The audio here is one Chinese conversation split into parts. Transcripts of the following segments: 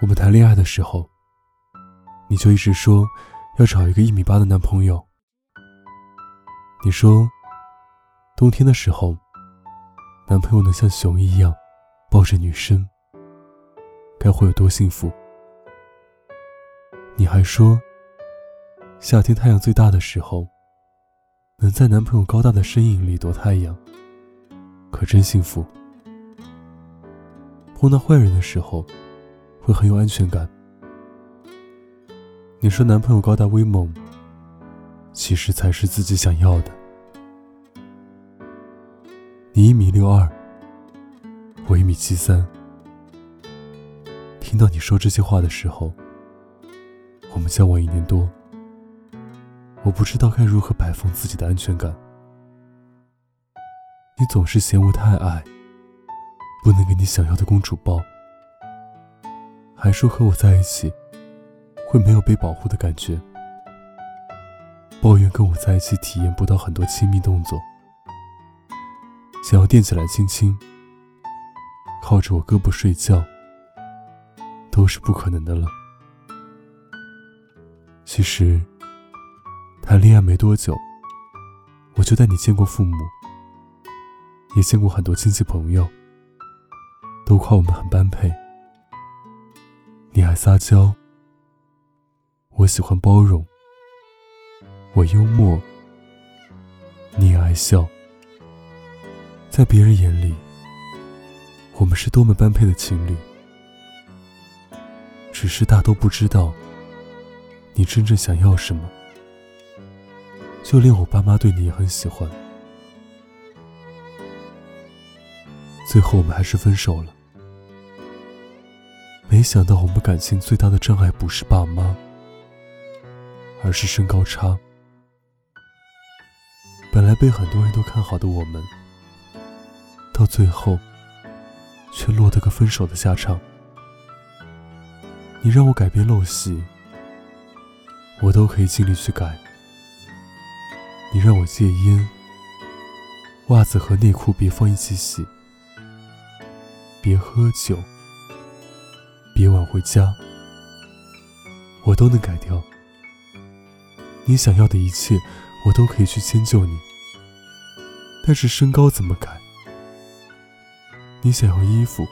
我们谈恋爱的时候，你就一直说要找一个一米八的男朋友。你说，冬天的时候，男朋友能像熊一样抱着女生，该会有多幸福？你还说，夏天太阳最大的时候，能在男朋友高大的身影里躲太阳，可真幸福。碰到坏人的时候，会很有安全感。你说男朋友高大威猛，其实才是自己想要的。你一米六二，我一米七三。听到你说这些话的时候，我们交往一年多，我不知道该如何摆放自己的安全感。你总是嫌我太矮。不能给你想要的公主抱，还说和我在一起会没有被保护的感觉，抱怨跟我在一起体验不到很多亲密动作，想要垫起来亲亲，靠着我胳膊睡觉，都是不可能的了。其实，谈恋爱没多久，我就带你见过父母，也见过很多亲戚朋友。都夸我们很般配。你爱撒娇，我喜欢包容；我幽默，你也爱笑。在别人眼里，我们是多么般配的情侣。只是大都不知道，你真正想要什么。就连我爸妈对你也很喜欢。最后，我们还是分手了。没想到我们感情最大的障碍不是爸妈，而是身高差。本来被很多人都看好的我们，到最后却落得个分手的下场。你让我改变陋习，我都可以尽力去改。你让我戒烟，袜子和内裤别放一起洗，别喝酒。别晚回家，我都能改掉。你想要的一切，我都可以去迁就你。但是身高怎么改？你想要衣服、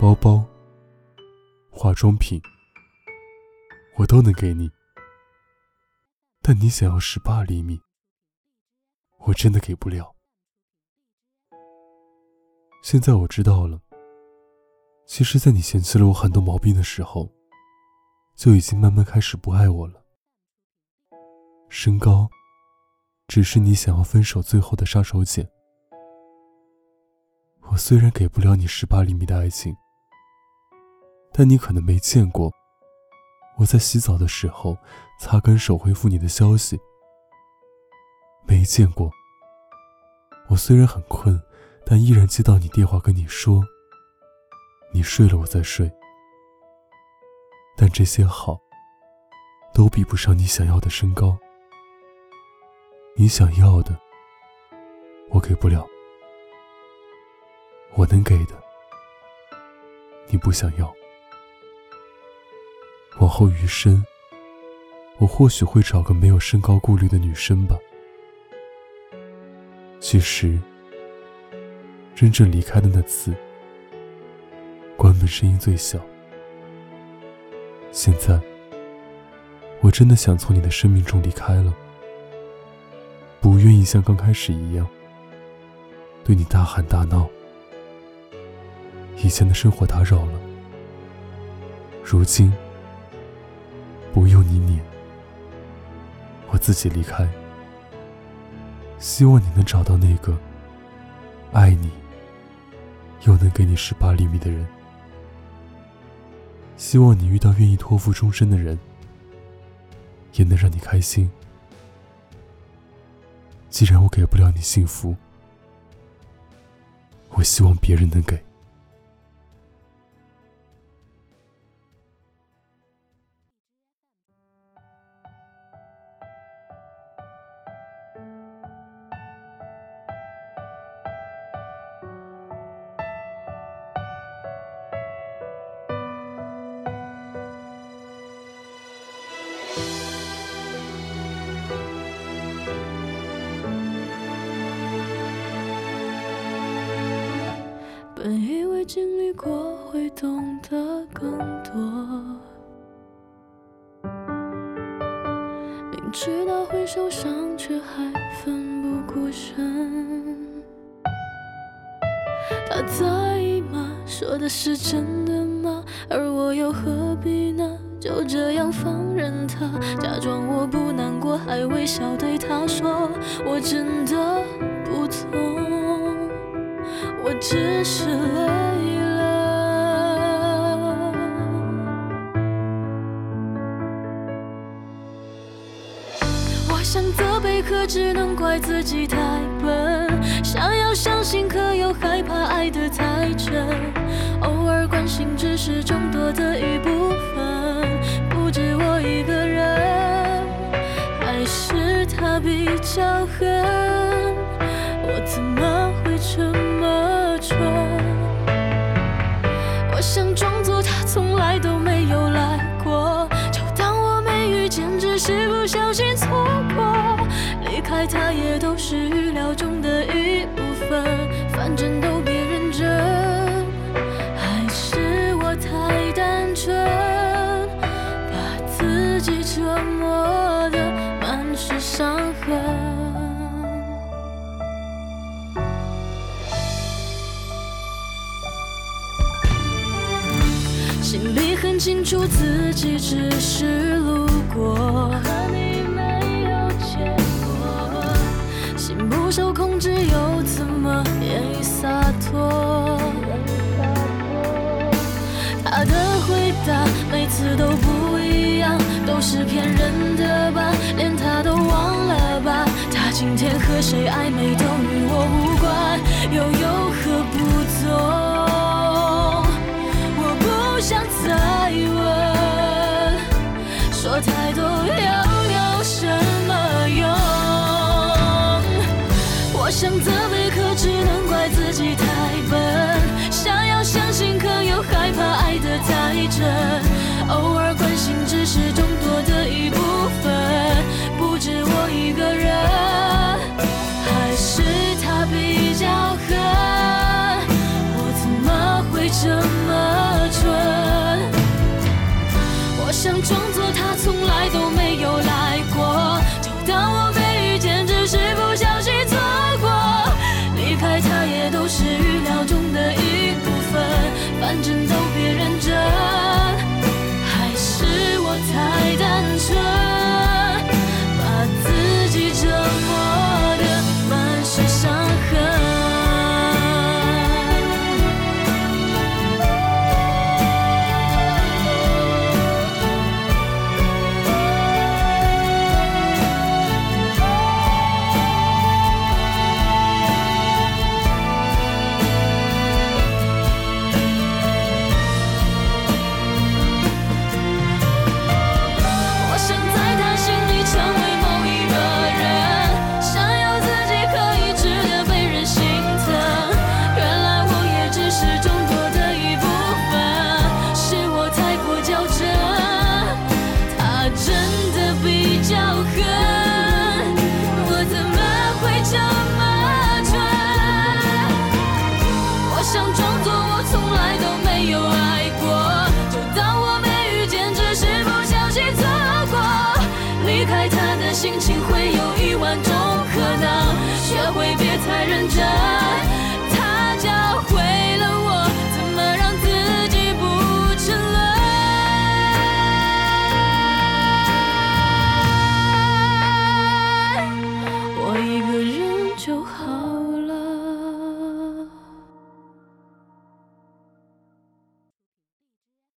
包包、化妆品，我都能给你。但你想要十八厘米，我真的给不了。现在我知道了。其实，在你嫌弃了我很多毛病的时候，就已经慢慢开始不爱我了。身高，只是你想要分手最后的杀手锏。我虽然给不了你十八厘米的爱情，但你可能没见过我在洗澡的时候擦干手回复你的消息。没见过我虽然很困，但依然接到你电话跟你说。你睡了，我再睡。但这些好，都比不上你想要的身高。你想要的，我给不了。我能给的，你不想要。往后余生，我或许会找个没有身高顾虑的女生吧。其实，真正离开的那次。关门声音最小。现在，我真的想从你的生命中离开了，不愿意像刚开始一样对你大喊大闹。以前的生活打扰了，如今不用你撵，我自己离开。希望你能找到那个爱你又能给你十八厘米的人。希望你遇到愿意托付终身的人，也能让你开心。既然我给不了你幸福，我希望别人能给。本以为经历过会懂得更多，明知道会受伤，却还奋不顾身。他在意吗？说的是真的吗？而我又何必呢？就这样放任他，假装我不难过，还微笑对他说：我真的，只是累了。我想责备，可只能怪自己太笨。想要相信，可又害怕爱得太真。偶尔关心，只是众多的一部分。不止我一个人，还是他比较狠，想装作他从来都没有来过，就当我没遇见，只是不小心错过。离开他也清楚自己只是路过，和你没有结果，心不受控制又怎么愿意洒脱？他的回答每次都不一样，都是骗人的吧？连他都忘了吧？他今天和谁暧昧都与我无关，又有何不同？偶尔关心只是众多的一部分，不止我一个人。还是他比较狠，我怎么会这么蠢？我想装作他从来都没有来过，就当我没遇见。只是不小心错过，离开他也都是预料中的一部分。反正。